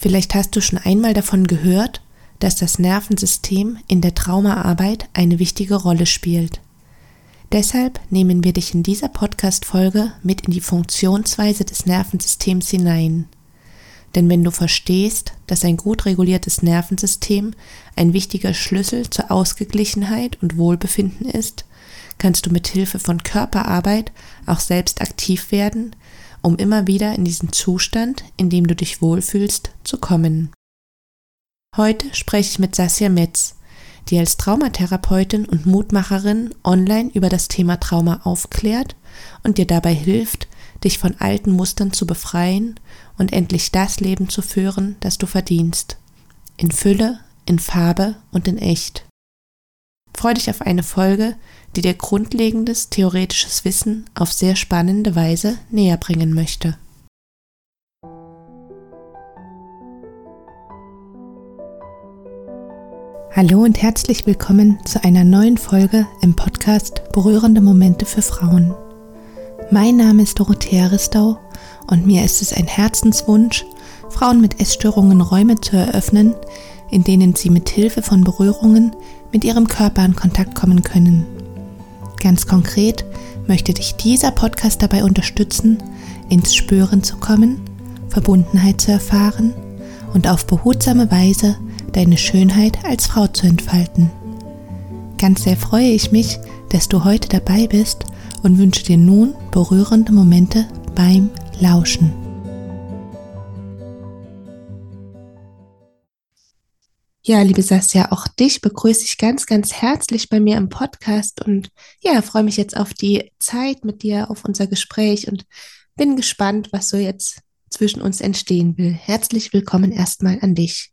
Vielleicht hast du schon einmal davon gehört, dass das Nervensystem in der Traumaarbeit eine wichtige Rolle spielt. Deshalb nehmen wir dich in dieser Podcast-Folge mit in die Funktionsweise des Nervensystems hinein. Denn wenn du verstehst, dass ein gut reguliertes Nervensystem ein wichtiger Schlüssel zur Ausgeglichenheit und Wohlbefinden ist, kannst du mit Hilfe von Körperarbeit auch selbst aktiv werden, um immer wieder in diesen Zustand, in dem du dich wohlfühlst, zu kommen. Heute spreche ich mit Sasja Metz, die als Traumatherapeutin und Mutmacherin online über das Thema Trauma aufklärt und dir dabei hilft, dich von alten Mustern zu befreien und endlich das Leben zu führen, das du verdienst. In Fülle, in Farbe und in echt. Freu dich auf eine Folge, die dir grundlegendes theoretisches Wissen auf sehr spannende Weise näher bringen möchte. Hallo und herzlich willkommen zu einer neuen Folge im Podcast Berührende Momente für Frauen. Mein Name ist Dorothea Ristau und mir ist es ein Herzenswunsch, Frauen mit Essstörungen Räume zu eröffnen, in denen sie mit Hilfe von Berührungen mit ihrem Körper in Kontakt kommen können. Ganz konkret möchte dich dieser Podcast dabei unterstützen, ins Spüren zu kommen, Verbundenheit zu erfahren und auf behutsame Weise deine Schönheit als Frau zu entfalten. Ganz sehr freue ich mich, dass du heute dabei bist und wünsche dir nun berührende Momente beim Lauschen. Ja, liebe Sasja, auch dich begrüße ich ganz, ganz herzlich bei mir im Podcast und ja, freue mich jetzt auf die Zeit mit dir, auf unser Gespräch und bin gespannt, was so jetzt zwischen uns entstehen will. Herzlich willkommen erstmal an dich.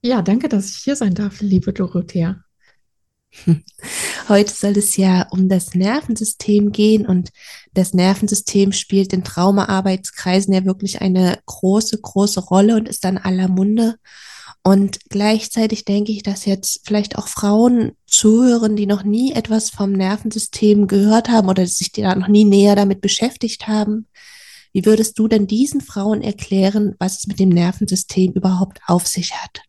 Ja, danke, dass ich hier sein darf, liebe Dorothea. Heute soll es ja um das Nervensystem gehen und das Nervensystem spielt in Traumaarbeitskreisen ja wirklich eine große, große Rolle und ist dann aller Munde. Und gleichzeitig denke ich, dass jetzt vielleicht auch Frauen zuhören, die noch nie etwas vom Nervensystem gehört haben oder sich da noch nie näher damit beschäftigt haben. Wie würdest du denn diesen Frauen erklären, was es mit dem Nervensystem überhaupt auf sich hat?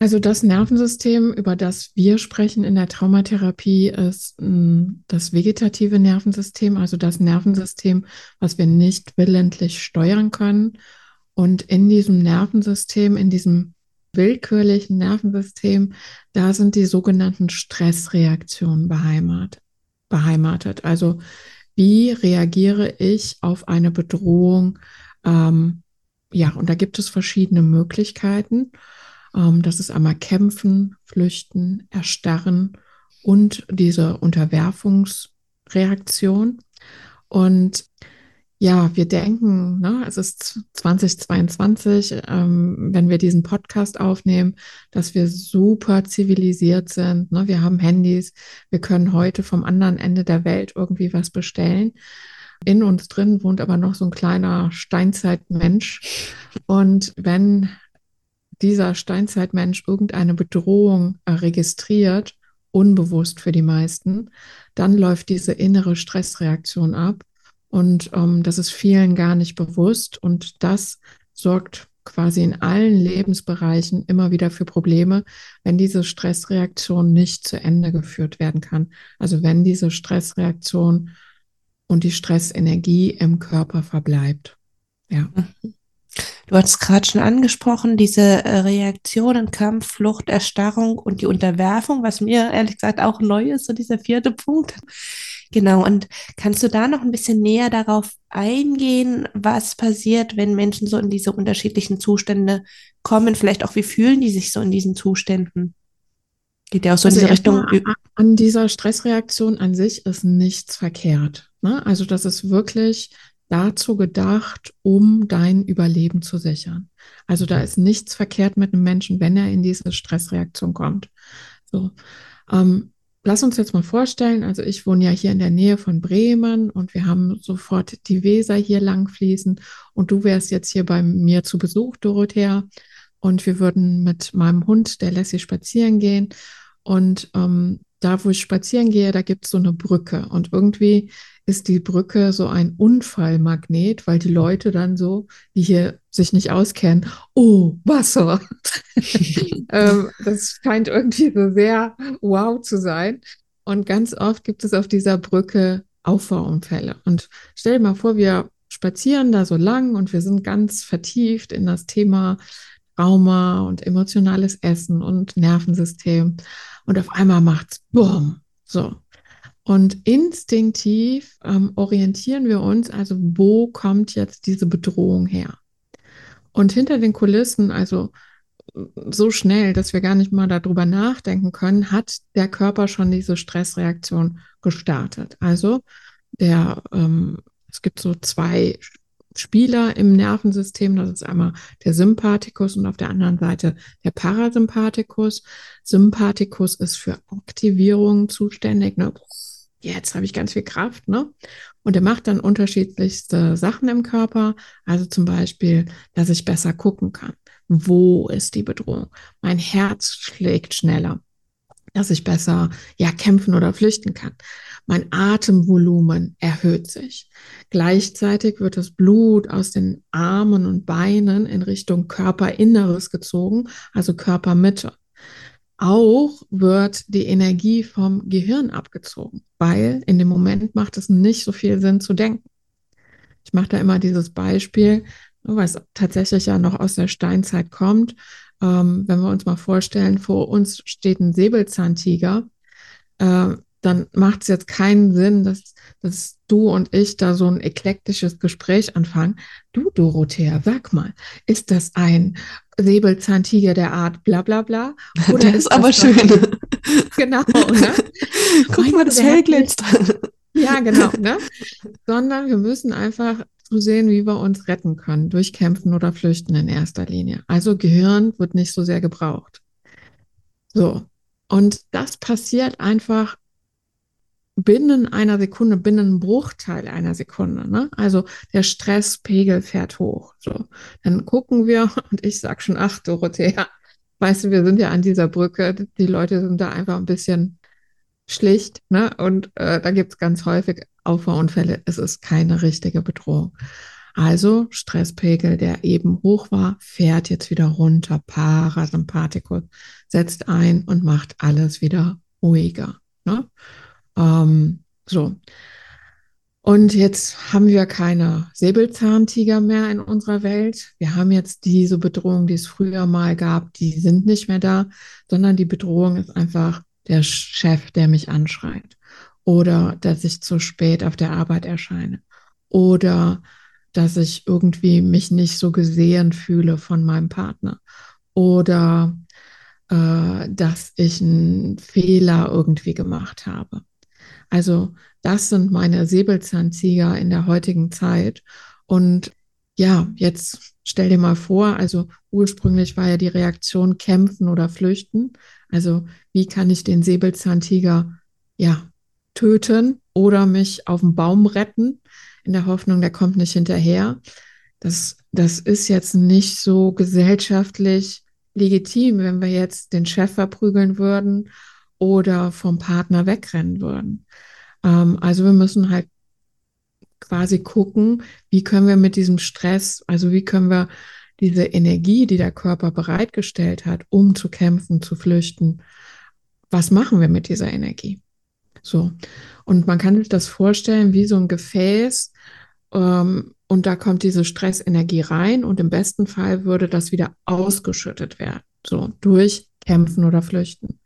Also das Nervensystem, über das wir sprechen in der Traumatherapie, ist hm, das vegetative Nervensystem, also das Nervensystem, was wir nicht willentlich steuern können. Und in diesem Nervensystem, in diesem willkürlichen Nervensystem, da sind die sogenannten Stressreaktionen beheimatet. beheimatet. Also wie reagiere ich auf eine Bedrohung? Ähm, ja, und da gibt es verschiedene Möglichkeiten. Ähm, das ist einmal Kämpfen, Flüchten, Erstarren und diese Unterwerfungsreaktion. Und ja, wir denken, ne, es ist 2022, ähm, wenn wir diesen Podcast aufnehmen, dass wir super zivilisiert sind. Ne? Wir haben Handys, wir können heute vom anderen Ende der Welt irgendwie was bestellen. In uns drin wohnt aber noch so ein kleiner Steinzeitmensch. Und wenn dieser Steinzeitmensch irgendeine Bedrohung äh, registriert, unbewusst für die meisten, dann läuft diese innere Stressreaktion ab. Und ähm, das ist vielen gar nicht bewusst. Und das sorgt quasi in allen Lebensbereichen immer wieder für Probleme, wenn diese Stressreaktion nicht zu Ende geführt werden kann. Also wenn diese Stressreaktion und die Stressenergie im Körper verbleibt. Ja. Mhm. Du hast gerade schon angesprochen, diese äh, Reaktionen, Kampf, Flucht, Erstarrung und die Unterwerfung, was mir ehrlich gesagt auch neu ist, so dieser vierte Punkt. Genau, und kannst du da noch ein bisschen näher darauf eingehen, was passiert, wenn Menschen so in diese unterschiedlichen Zustände kommen? Vielleicht auch, wie fühlen die sich so in diesen Zuständen? Geht ja auch so also in diese Richtung. An dieser Stressreaktion an sich ist nichts verkehrt. Ne? Also das ist wirklich dazu gedacht, um dein Überleben zu sichern. Also da ist nichts verkehrt mit einem Menschen, wenn er in diese Stressreaktion kommt. So, ähm, lass uns jetzt mal vorstellen, also ich wohne ja hier in der Nähe von Bremen und wir haben sofort die Weser hier lang fließen und du wärst jetzt hier bei mir zu Besuch, Dorothea, und wir würden mit meinem Hund, der Lassie, spazieren gehen und ähm, da, wo ich spazieren gehe, da gibt es so eine Brücke. Und irgendwie ist die Brücke so ein Unfallmagnet, weil die Leute dann so, die hier sich nicht auskennen, oh, Wasser. ähm, das scheint irgendwie so sehr wow zu sein. Und ganz oft gibt es auf dieser Brücke Auffahrunfälle. Und stell dir mal vor, wir spazieren da so lang und wir sind ganz vertieft in das Thema Trauma und emotionales Essen und Nervensystem. Und auf einmal macht's Bumm. So. Und instinktiv ähm, orientieren wir uns, also wo kommt jetzt diese Bedrohung her? Und hinter den Kulissen, also so schnell, dass wir gar nicht mal darüber nachdenken können, hat der Körper schon diese Stressreaktion gestartet. Also der, ähm, es gibt so zwei Spieler im Nervensystem. Das ist einmal der Sympathikus und auf der anderen Seite der Parasympathikus. Sympathikus ist für Aktivierung zuständig. Ne? Jetzt habe ich ganz viel Kraft, ne? Und er macht dann unterschiedlichste Sachen im Körper. Also zum Beispiel, dass ich besser gucken kann. Wo ist die Bedrohung? Mein Herz schlägt schneller dass ich besser ja kämpfen oder flüchten kann. Mein Atemvolumen erhöht sich. Gleichzeitig wird das Blut aus den Armen und Beinen in Richtung Körperinneres gezogen, also Körpermitte. Auch wird die Energie vom Gehirn abgezogen, weil in dem Moment macht es nicht so viel Sinn zu denken. Ich mache da immer dieses Beispiel, was tatsächlich ja noch aus der Steinzeit kommt. Ähm, wenn wir uns mal vorstellen, vor uns steht ein Säbelzahntiger, äh, dann macht es jetzt keinen Sinn, dass, dass du und ich da so ein eklektisches Gespräch anfangen. Du, Dorothea, sag mal, ist das ein Säbelzahntiger der Art bla bla bla? Oder der ist, ist aber schön. genau, ne? Guck mal, das Fell glänzt. Ja, genau, ne? Sondern wir müssen einfach zu sehen, wie wir uns retten können, durch Kämpfen oder Flüchten in erster Linie. Also Gehirn wird nicht so sehr gebraucht. So. Und das passiert einfach binnen einer Sekunde, binnen einem Bruchteil einer Sekunde. Ne? Also der Stresspegel fährt hoch. So, dann gucken wir und ich sag schon, ach Dorothea, weißt du, wir sind ja an dieser Brücke. Die Leute sind da einfach ein bisschen schlicht, ne? Und äh, da gibt es ganz häufig Auffahrunfälle. Es ist keine richtige Bedrohung. Also Stresspegel, der eben hoch war, fährt jetzt wieder runter. Parasympathikus setzt ein und macht alles wieder ruhiger. Ne? Ähm, so. Und jetzt haben wir keine Säbelzahntiger mehr in unserer Welt. Wir haben jetzt diese Bedrohung, die es früher mal gab, die sind nicht mehr da, sondern die Bedrohung ist einfach der Chef, der mich anschreit. Oder dass ich zu spät auf der Arbeit erscheine. Oder dass ich irgendwie mich nicht so gesehen fühle von meinem Partner. Oder äh, dass ich einen Fehler irgendwie gemacht habe. Also das sind meine Säbelzahntiger in der heutigen Zeit. Und ja, jetzt stell dir mal vor, also ursprünglich war ja die Reaktion kämpfen oder flüchten. Also wie kann ich den Säbelzahntiger ja töten oder mich auf den Baum retten in der Hoffnung, der kommt nicht hinterher. Das, das ist jetzt nicht so gesellschaftlich legitim, wenn wir jetzt den Chef verprügeln würden oder vom Partner wegrennen würden. Ähm, also wir müssen halt quasi gucken, wie können wir mit diesem Stress, also wie können wir diese Energie, die der Körper bereitgestellt hat, um zu kämpfen, zu flüchten, was machen wir mit dieser Energie? So. Und man kann sich das vorstellen wie so ein Gefäß, ähm, und da kommt diese Stressenergie rein und im besten Fall würde das wieder ausgeschüttet werden, so durch Kämpfen oder Flüchten.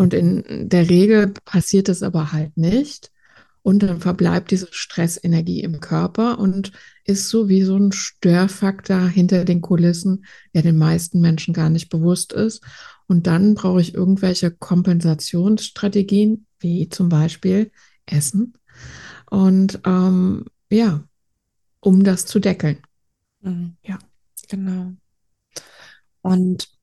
Und in der Regel passiert es aber halt nicht. Und dann verbleibt diese Stressenergie im Körper und ist so wie so ein Störfaktor hinter den Kulissen, der den meisten Menschen gar nicht bewusst ist. Und dann brauche ich irgendwelche Kompensationsstrategien, wie zum Beispiel Essen. Und ähm, ja, um das zu deckeln. Mhm. Ja, genau. Und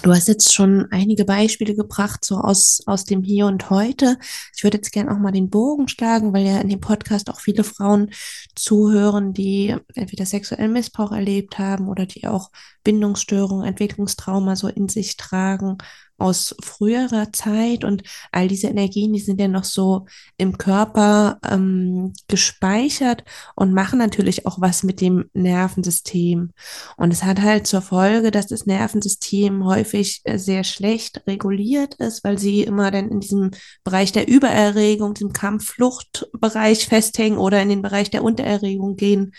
Du hast jetzt schon einige Beispiele gebracht, so aus, aus dem Hier und Heute. Ich würde jetzt gerne auch mal den Bogen schlagen, weil ja in dem Podcast auch viele Frauen zuhören, die entweder sexuellen Missbrauch erlebt haben oder die auch Bindungsstörungen, Entwicklungstrauma so in sich tragen. Aus früherer Zeit und all diese Energien, die sind ja noch so im Körper ähm, gespeichert und machen natürlich auch was mit dem Nervensystem. Und es hat halt zur Folge, dass das Nervensystem häufig äh, sehr schlecht reguliert ist, weil sie immer dann in diesem Bereich der Übererregung, diesem Kampffluchtbereich festhängen oder in den Bereich der Untererregung gehen.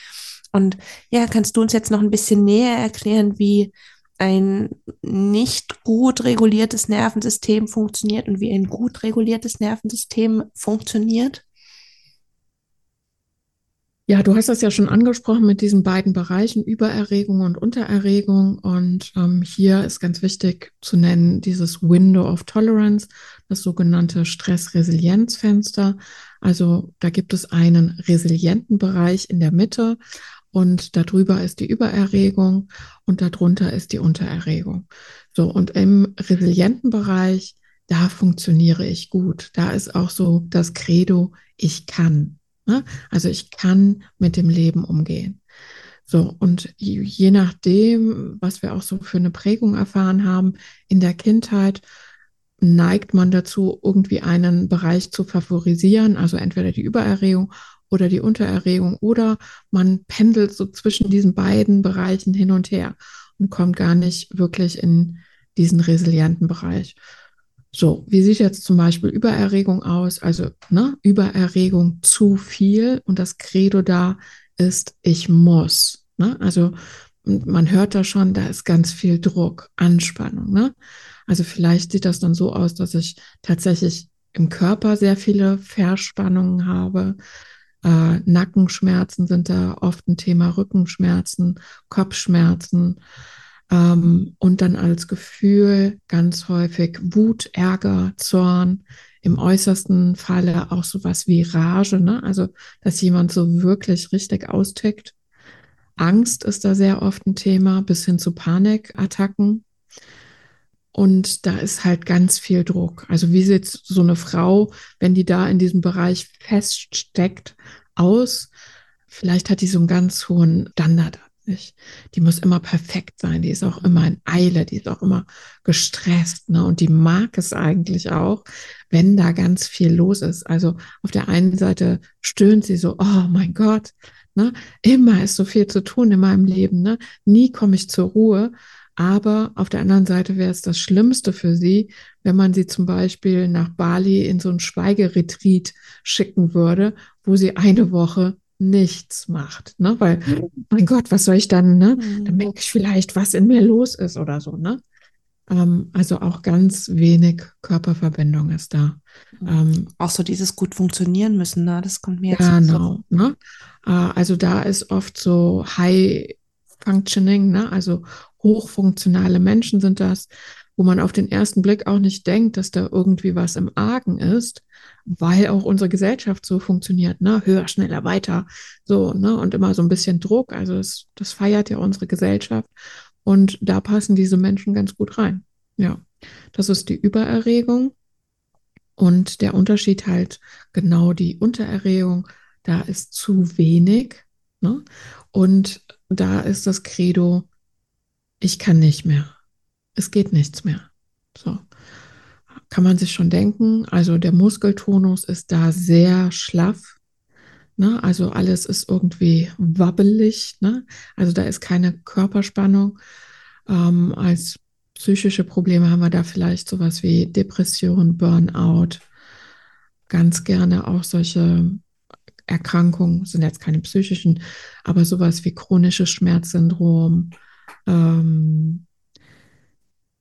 Und ja, kannst du uns jetzt noch ein bisschen näher erklären, wie ein nicht gut reguliertes Nervensystem funktioniert und wie ein gut reguliertes Nervensystem funktioniert? Ja, du hast das ja schon angesprochen mit diesen beiden Bereichen, Übererregung und Untererregung. Und ähm, hier ist ganz wichtig zu nennen dieses Window of Tolerance, das sogenannte Stressresilienzfenster. Also da gibt es einen resilienten Bereich in der Mitte und darüber ist die Übererregung und darunter ist die Untererregung. So, und im resilienten Bereich, da funktioniere ich gut. Da ist auch so das Credo, ich kann. Ne? Also ich kann mit dem Leben umgehen. So, und je nachdem, was wir auch so für eine Prägung erfahren haben in der Kindheit, neigt man dazu, irgendwie einen Bereich zu favorisieren, also entweder die Übererregung oder die Untererregung oder man pendelt so zwischen diesen beiden Bereichen hin und her und kommt gar nicht wirklich in diesen resilienten Bereich. So, wie sieht jetzt zum Beispiel Übererregung aus? Also ne, Übererregung zu viel und das Credo da ist, ich muss. Ne? Also man hört da schon, da ist ganz viel Druck, Anspannung. Ne? Also vielleicht sieht das dann so aus, dass ich tatsächlich im Körper sehr viele Verspannungen habe, äh, Nackenschmerzen sind da oft ein Thema, Rückenschmerzen, Kopfschmerzen. Ähm, und dann als Gefühl ganz häufig Wut, Ärger, Zorn, im äußersten Falle auch sowas wie Rage, ne? also dass jemand so wirklich richtig austickt. Angst ist da sehr oft ein Thema, bis hin zu Panikattacken. Und da ist halt ganz viel Druck. Also wie sieht so eine Frau, wenn die da in diesem Bereich feststeckt, aus? Vielleicht hat die so einen ganz hohen Standard nicht. Die muss immer perfekt sein, die ist auch immer in Eile, die ist auch immer gestresst, ne? Und die mag es eigentlich auch, wenn da ganz viel los ist. Also auf der einen Seite stöhnt sie so, oh mein Gott, ne? Immer ist so viel zu tun in meinem Leben, ne? Nie komme ich zur Ruhe. Aber auf der anderen Seite wäre es das Schlimmste für sie, wenn man sie zum Beispiel nach Bali in so ein Schweigeretreat schicken würde, wo sie eine Woche nichts macht, ne? Weil, mein Gott, was soll ich dann, ne? Dann merke ich vielleicht, was in mir los ist oder so, ne? Ähm, also auch ganz wenig Körperverbindung ist da. Ähm, auch so dieses gut funktionieren müssen, ne? Das kommt mir jetzt Genau, so. ne? Äh, also da ist oft so High Functioning, ne? Also hochfunktionale Menschen sind das, wo man auf den ersten Blick auch nicht denkt, dass da irgendwie was im Argen ist, weil auch unsere Gesellschaft so funktioniert, ne? Höher, schneller, weiter, so, ne? Und immer so ein bisschen Druck. Also das, das feiert ja unsere Gesellschaft. Und da passen diese Menschen ganz gut rein. Ja, das ist die Übererregung. Und der Unterschied halt genau die Untererregung, da ist zu wenig. Ne? Und da ist das Credo, ich kann nicht mehr. Es geht nichts mehr. So. Kann man sich schon denken. Also der Muskeltonus ist da sehr schlaff. Ne? Also alles ist irgendwie wabbelig. Ne? Also da ist keine Körperspannung. Ähm, als psychische Probleme haben wir da vielleicht sowas wie Depression, Burnout. Ganz gerne auch solche Erkrankungen, sind jetzt keine psychischen, aber sowas wie chronisches Schmerzsyndrom, ähm,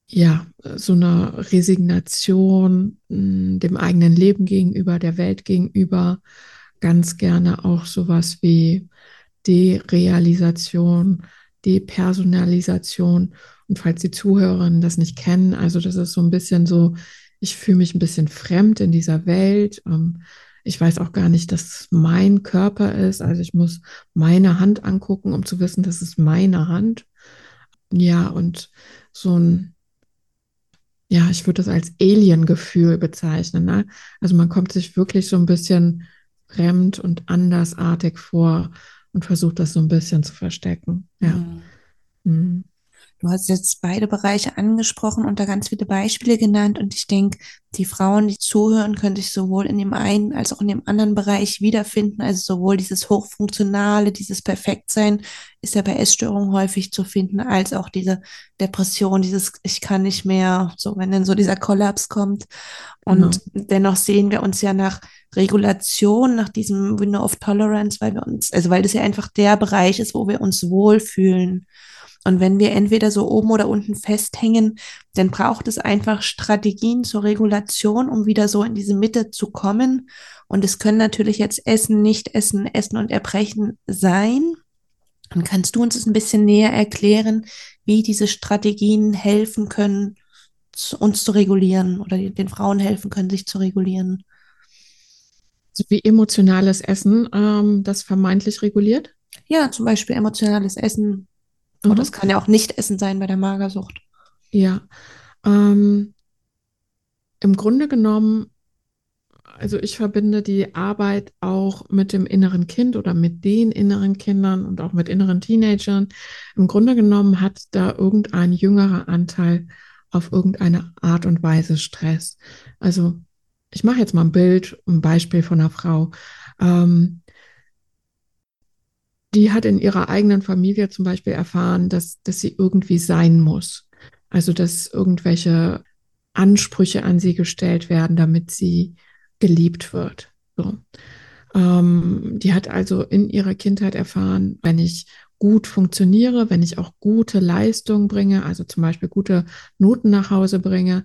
ja, so eine Resignation mh, hm, dem eigenen Leben gegenüber, der Welt gegenüber, ganz gerne auch sowas wie Derealisation, Depersonalisation. Und falls die Zuhörerinnen das nicht kennen, also das ist so ein bisschen so, ich fühle mich ein bisschen fremd in dieser Welt. Ähm, ich weiß auch gar nicht, dass es mein Körper ist. Also ich muss meine Hand angucken, um zu wissen, das ist meine Hand. Ja, und so ein, ja, ich würde das als Alien-Gefühl bezeichnen. Ne? Also man kommt sich wirklich so ein bisschen fremd und andersartig vor und versucht das so ein bisschen zu verstecken. Ja. Mhm. Mhm. Du hast jetzt beide Bereiche angesprochen und da ganz viele Beispiele genannt und ich denke, die Frauen, die zuhören, können sich sowohl in dem einen als auch in dem anderen Bereich wiederfinden. Also sowohl dieses Hochfunktionale, dieses Perfektsein ist ja bei Essstörungen häufig zu finden, als auch diese Depression, dieses Ich kann nicht mehr, so wenn dann so dieser Kollaps kommt. Und genau. dennoch sehen wir uns ja nach Regulation, nach diesem Window of Tolerance, weil wir uns, also weil das ja einfach der Bereich ist, wo wir uns wohlfühlen. Und wenn wir entweder so oben oder unten festhängen, dann braucht es einfach Strategien zur Regulation, um wieder so in diese Mitte zu kommen. Und es können natürlich jetzt Essen, Nicht-Essen, Essen und Erbrechen sein. Und kannst du uns das ein bisschen näher erklären, wie diese Strategien helfen können, uns zu regulieren oder den Frauen helfen können, sich zu regulieren? Also wie emotionales Essen ähm, das vermeintlich reguliert? Ja, zum Beispiel emotionales Essen oder mhm. es kann ja auch nicht Essen sein bei der Magersucht. Ja. Ähm, Im Grunde genommen, also ich verbinde die Arbeit auch mit dem inneren Kind oder mit den inneren Kindern und auch mit inneren Teenagern. Im Grunde genommen hat da irgendein jüngerer Anteil auf irgendeine Art und Weise Stress. Also ich mache jetzt mal ein Bild, ein Beispiel von einer Frau. Ähm, die hat in ihrer eigenen Familie zum Beispiel erfahren, dass, dass sie irgendwie sein muss. Also, dass irgendwelche Ansprüche an sie gestellt werden, damit sie geliebt wird. So. Ähm, die hat also in ihrer Kindheit erfahren, wenn ich gut funktioniere, wenn ich auch gute Leistung bringe, also zum Beispiel gute Noten nach Hause bringe,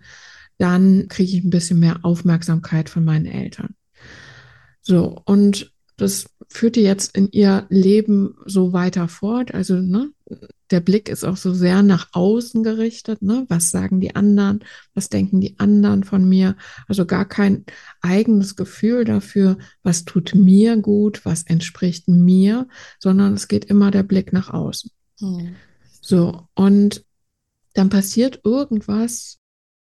dann kriege ich ein bisschen mehr Aufmerksamkeit von meinen Eltern. So, und das führt die jetzt in ihr Leben so weiter fort. Also, ne, der Blick ist auch so sehr nach außen gerichtet. Ne? Was sagen die anderen? Was denken die anderen von mir? Also gar kein eigenes Gefühl dafür, was tut mir gut, was entspricht mir, sondern es geht immer der Blick nach außen. Hm. So, und dann passiert irgendwas,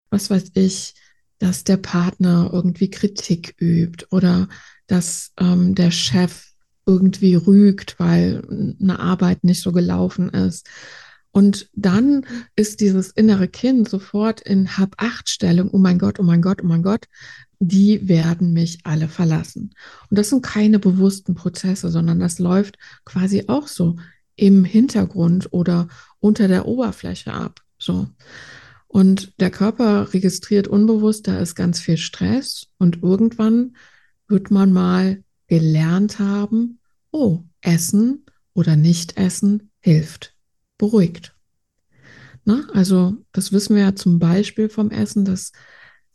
was weiß ich, dass der Partner irgendwie Kritik übt oder dass ähm, der Chef irgendwie rügt, weil eine Arbeit nicht so gelaufen ist. Und dann ist dieses innere Kind sofort in Hab-Acht-Stellung, oh mein Gott, oh mein Gott, oh mein Gott, die werden mich alle verlassen. Und das sind keine bewussten Prozesse, sondern das läuft quasi auch so im Hintergrund oder unter der Oberfläche ab. So. Und der Körper registriert unbewusst, da ist ganz viel Stress und irgendwann wird man mal gelernt haben, oh, Essen oder Nicht-Essen hilft, beruhigt. Na, also das wissen wir ja zum Beispiel vom Essen, dass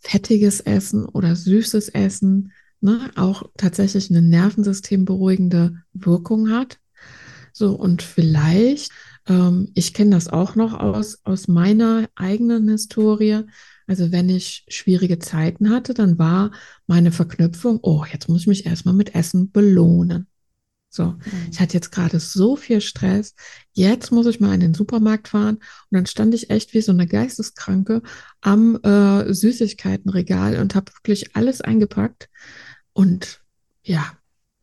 fettiges Essen oder süßes Essen ne, auch tatsächlich eine nervensystemberuhigende Wirkung hat. So, und vielleicht ähm, ich kenne das auch noch aus, aus meiner eigenen Historie. Also wenn ich schwierige Zeiten hatte, dann war meine Verknüpfung, oh, jetzt muss ich mich erstmal mit Essen belohnen. So, mhm. ich hatte jetzt gerade so viel Stress. Jetzt muss ich mal in den Supermarkt fahren. Und dann stand ich echt wie so eine Geisteskranke am äh, Süßigkeitenregal und habe wirklich alles eingepackt. Und ja,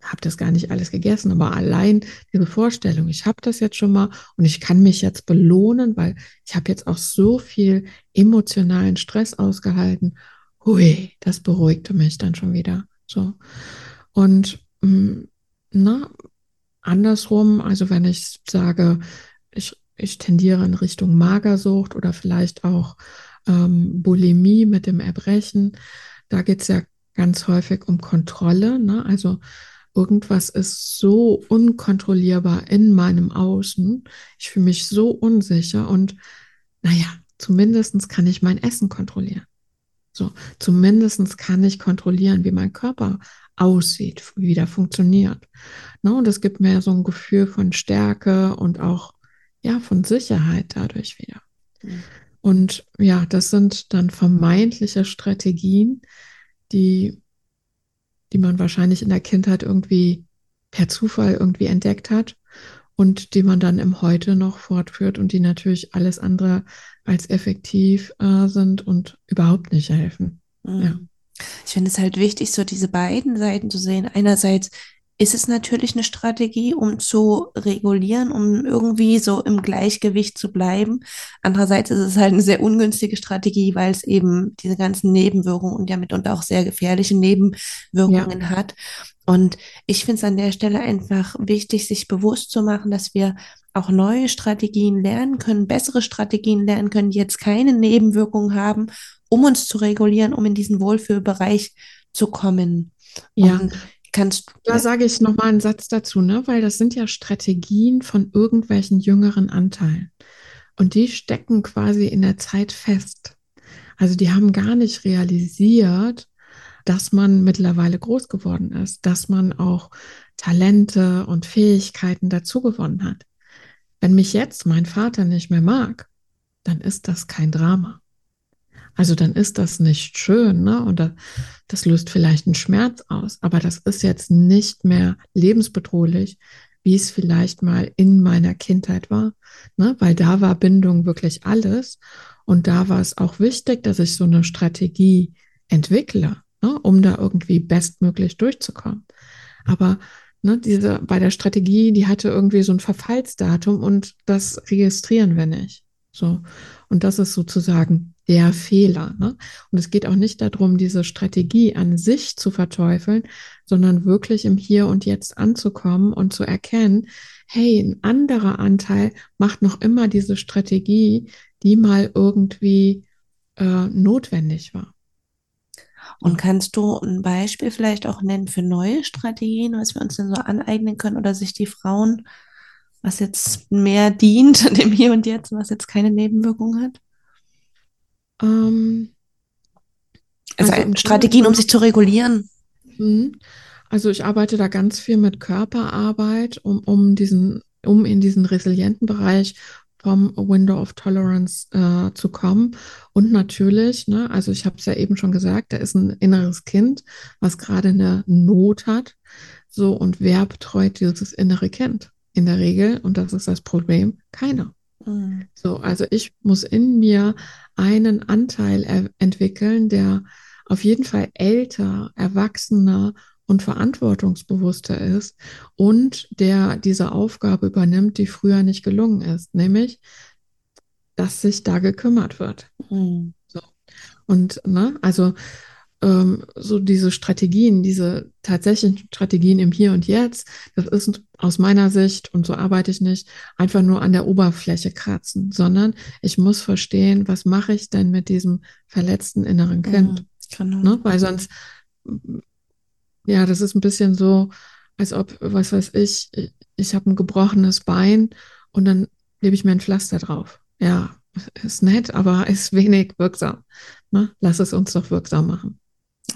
habe das gar nicht alles gegessen, aber allein diese Vorstellung, ich habe das jetzt schon mal und ich kann mich jetzt belohnen, weil ich habe jetzt auch so viel emotionalen Stress ausgehalten. Hui, das beruhigte mich dann schon wieder. So. Und mm, na, andersrum, also wenn ich sage, ich, ich tendiere in Richtung Magersucht oder vielleicht auch ähm, Bulimie mit dem Erbrechen, da geht es ja ganz häufig um Kontrolle. Ne? Also irgendwas ist so unkontrollierbar in meinem Außen. Ich fühle mich so unsicher und naja, zumindest kann ich mein Essen kontrollieren. So, zumindest kann ich kontrollieren, wie mein Körper aussieht, wie der funktioniert. Ne, und es gibt mir so ein Gefühl von Stärke und auch ja von Sicherheit dadurch wieder. Mhm. Und ja, das sind dann vermeintliche Strategien, die die man wahrscheinlich in der Kindheit irgendwie per Zufall irgendwie entdeckt hat und die man dann im Heute noch fortführt und die natürlich alles andere als effektiv äh, sind und überhaupt nicht helfen. Mhm. Ja. Ich finde es halt wichtig, so diese beiden Seiten zu sehen. Einerseits ist es natürlich eine Strategie, um zu regulieren, um irgendwie so im Gleichgewicht zu bleiben. Andererseits ist es halt eine sehr ungünstige Strategie, weil es eben diese ganzen Nebenwirkungen und ja mitunter auch sehr gefährliche Nebenwirkungen ja. hat. Und ich finde es an der Stelle einfach wichtig, sich bewusst zu machen, dass wir auch neue Strategien lernen können, bessere Strategien lernen können, die jetzt keine Nebenwirkungen haben, um uns zu regulieren, um in diesen Wohlfühlbereich zu kommen. Ja. Und Kannst du. Da sage ich nochmal einen Satz dazu, ne? weil das sind ja Strategien von irgendwelchen jüngeren Anteilen. Und die stecken quasi in der Zeit fest. Also die haben gar nicht realisiert, dass man mittlerweile groß geworden ist, dass man auch Talente und Fähigkeiten dazu gewonnen hat. Wenn mich jetzt mein Vater nicht mehr mag, dann ist das kein Drama. Also dann ist das nicht schön, ne? Und das löst vielleicht einen Schmerz aus, aber das ist jetzt nicht mehr lebensbedrohlich, wie es vielleicht mal in meiner Kindheit war, ne? Weil da war Bindung wirklich alles und da war es auch wichtig, dass ich so eine Strategie entwickle, ne? um da irgendwie bestmöglich durchzukommen. Aber ne, diese bei der Strategie, die hatte irgendwie so ein Verfallsdatum und das registrieren wir nicht. So. Und das ist sozusagen der Fehler. Ne? Und es geht auch nicht darum, diese Strategie an sich zu verteufeln, sondern wirklich im Hier und Jetzt anzukommen und zu erkennen, hey, ein anderer Anteil macht noch immer diese Strategie, die mal irgendwie äh, notwendig war. Und kannst du ein Beispiel vielleicht auch nennen für neue Strategien, was wir uns denn so aneignen können oder sich die Frauen was jetzt mehr dient, dem Hier und Jetzt, was jetzt keine Nebenwirkungen hat? Ähm, also, also Strategien, um sich zu regulieren. Mhm. Also ich arbeite da ganz viel mit Körperarbeit, um, um, diesen, um in diesen resilienten Bereich vom Window of Tolerance äh, zu kommen. Und natürlich, ne, also ich habe es ja eben schon gesagt, da ist ein inneres Kind, was gerade eine Not hat. So, und wer betreut dieses innere Kind? In der Regel, und das ist das Problem, keiner. Mhm. So, also ich muss in mir einen Anteil entwickeln, der auf jeden Fall älter, erwachsener und verantwortungsbewusster ist und der diese Aufgabe übernimmt, die früher nicht gelungen ist, nämlich, dass sich da gekümmert wird. Mhm. So. Und ne, also ähm, so diese Strategien, diese tatsächlichen Strategien im Hier und Jetzt, das ist aus meiner Sicht, und so arbeite ich nicht, einfach nur an der Oberfläche kratzen, sondern ich muss verstehen, was mache ich denn mit diesem verletzten inneren Kind? Mhm, genau. ne? Weil sonst, ja, das ist ein bisschen so, als ob, was weiß ich, ich, ich habe ein gebrochenes Bein und dann lebe ich mir ein Pflaster drauf. Ja, ist nett, aber ist wenig wirksam. Ne? Lass es uns doch wirksam machen.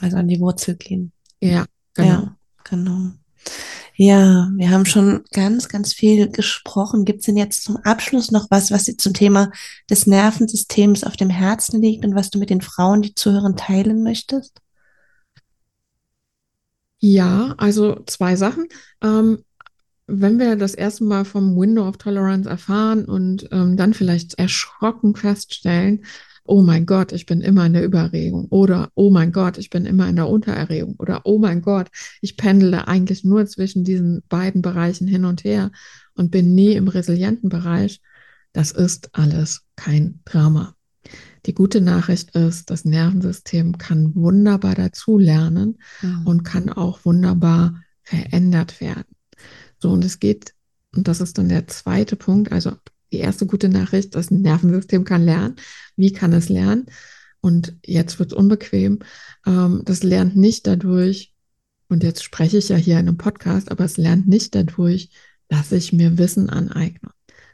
Also an die Wurzel gehen. Ja, genau. Ja, genau. Ja, wir haben schon ganz, ganz viel gesprochen. Gibt es denn jetzt zum Abschluss noch was, was dir zum Thema des Nervensystems auf dem Herzen liegt und was du mit den Frauen, die zuhören, teilen möchtest? Ja, also zwei Sachen. Ähm, wenn wir das erste Mal vom Window of Tolerance erfahren und ähm, dann vielleicht erschrocken feststellen, oh mein Gott, ich bin immer in der Überregung oder oh mein Gott, ich bin immer in der Untererregung oder oh mein Gott, ich pendele eigentlich nur zwischen diesen beiden Bereichen hin und her und bin nie im resilienten Bereich, das ist alles kein Drama. Die gute Nachricht ist, das Nervensystem kann wunderbar dazulernen mhm. und kann auch wunderbar verändert werden. So, und es geht, und das ist dann der zweite Punkt, also die erste gute Nachricht, das Nervensystem kann lernen. Wie kann es lernen? Und jetzt wird es unbequem. Ähm, das lernt nicht dadurch, und jetzt spreche ich ja hier in einem Podcast, aber es lernt nicht dadurch, dass ich mir Wissen aneigne,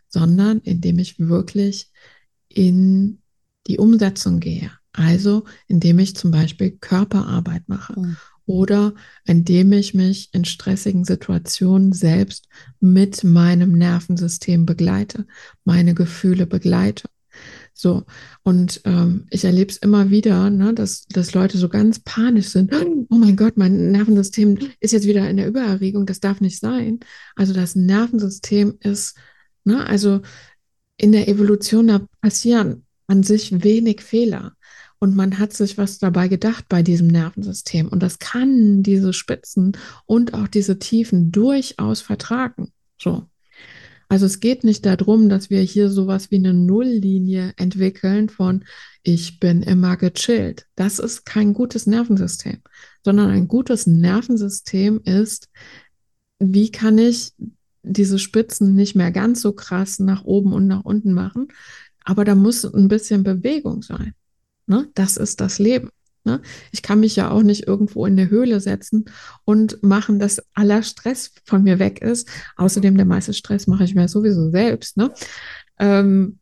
sondern indem ich wirklich in die Umsetzung gehe. Also indem ich zum Beispiel Körperarbeit mache mhm oder indem ich mich in stressigen Situationen selbst mit meinem Nervensystem begleite, meine Gefühle begleite. So, und ähm, ich erlebe es immer wieder, ne, dass, dass Leute so ganz panisch sind. Oh mein Gott, mein Nervensystem ist jetzt wieder in der Übererregung, das darf nicht sein. Also das Nervensystem ist, ne, also in der Evolution da passieren an sich wenig Fehler. Und man hat sich was dabei gedacht bei diesem Nervensystem. Und das kann diese Spitzen und auch diese Tiefen durchaus vertragen. So. Also es geht nicht darum, dass wir hier sowas wie eine Nulllinie entwickeln von ich bin immer gechillt. Das ist kein gutes Nervensystem, sondern ein gutes Nervensystem ist, wie kann ich diese Spitzen nicht mehr ganz so krass nach oben und nach unten machen, aber da muss ein bisschen Bewegung sein. Ne? Das ist das Leben. Ne? Ich kann mich ja auch nicht irgendwo in der Höhle setzen und machen, dass aller Stress von mir weg ist. Außerdem der meiste Stress mache ich mir sowieso selbst. Ne? Ähm,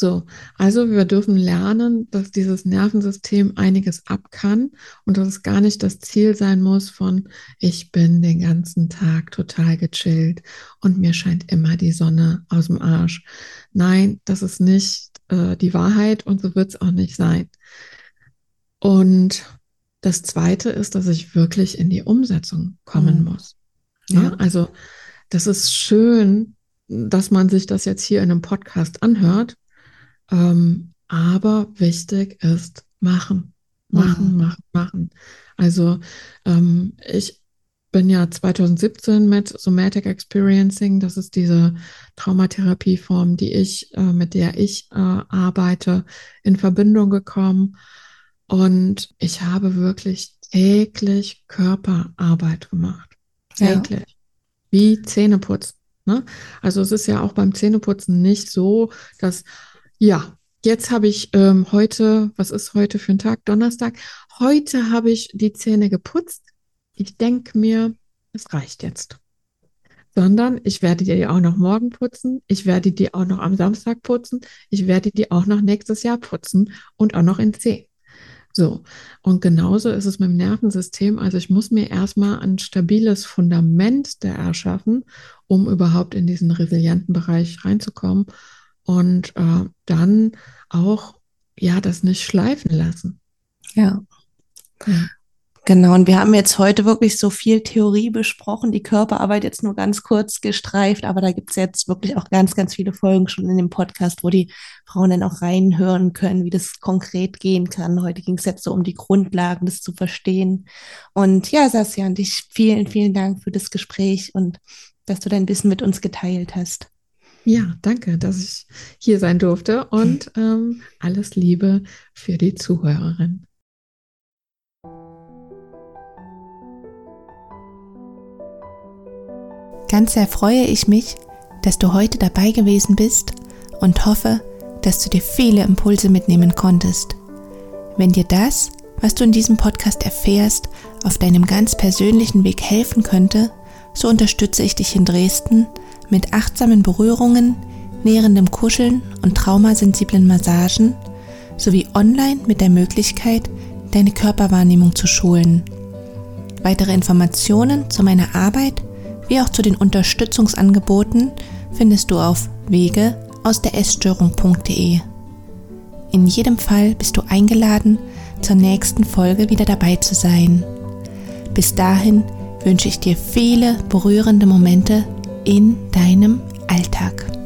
so, also wir dürfen lernen, dass dieses Nervensystem einiges ab kann und dass es gar nicht das Ziel sein muss von, ich bin den ganzen Tag total gechillt und mir scheint immer die Sonne aus dem Arsch. Nein, das ist nicht äh, die Wahrheit und so wird es auch nicht sein. Und das Zweite ist, dass ich wirklich in die Umsetzung kommen mhm. muss. Ja, ja, also das ist schön, dass man sich das jetzt hier in einem Podcast anhört ähm, aber wichtig ist machen, machen, mhm. machen, machen. Also ähm, ich bin ja 2017 mit Somatic Experiencing, das ist diese Traumatherapieform, die ich, äh, mit der ich äh, arbeite, in Verbindung gekommen. Und ich habe wirklich täglich Körperarbeit gemacht. Täglich. Ja. Wie Zähneputzen. Ne? Also es ist ja auch beim Zähneputzen nicht so, dass ja, jetzt habe ich ähm, heute, was ist heute für ein Tag? Donnerstag. Heute habe ich die Zähne geputzt. Ich denke mir, es reicht jetzt. Sondern ich werde die auch noch morgen putzen. Ich werde die auch noch am Samstag putzen. Ich werde die auch noch nächstes Jahr putzen und auch noch in zehn. So, und genauso ist es mit dem Nervensystem. Also ich muss mir erstmal ein stabiles Fundament da erschaffen, um überhaupt in diesen resilienten Bereich reinzukommen und äh, dann auch ja das nicht schleifen lassen. Ja. ja. Genau, und wir haben jetzt heute wirklich so viel Theorie besprochen, die Körperarbeit jetzt nur ganz kurz gestreift, aber da gibt es jetzt wirklich auch ganz, ganz viele Folgen schon in dem Podcast, wo die Frauen dann auch reinhören können, wie das konkret gehen kann. Heute ging es jetzt so um die Grundlagen, das zu verstehen. Und ja, Sasja, und dich vielen, vielen Dank für das Gespräch und dass du dein Wissen mit uns geteilt hast. Ja, danke, dass ich hier sein durfte und ähm, alles Liebe für die Zuhörerin. Ganz sehr freue ich mich, dass du heute dabei gewesen bist und hoffe, dass du dir viele Impulse mitnehmen konntest. Wenn dir das, was du in diesem Podcast erfährst, auf deinem ganz persönlichen Weg helfen könnte, so unterstütze ich dich in Dresden mit achtsamen Berührungen, nährendem Kuscheln und traumasensiblen Massagen sowie online mit der Möglichkeit, deine Körperwahrnehmung zu schulen. Weitere Informationen zu meiner Arbeit wie auch zu den Unterstützungsangeboten findest du auf wege aus der Essstörung.de. In jedem Fall bist du eingeladen, zur nächsten Folge wieder dabei zu sein. Bis dahin wünsche ich dir viele berührende Momente in deinem Alltag.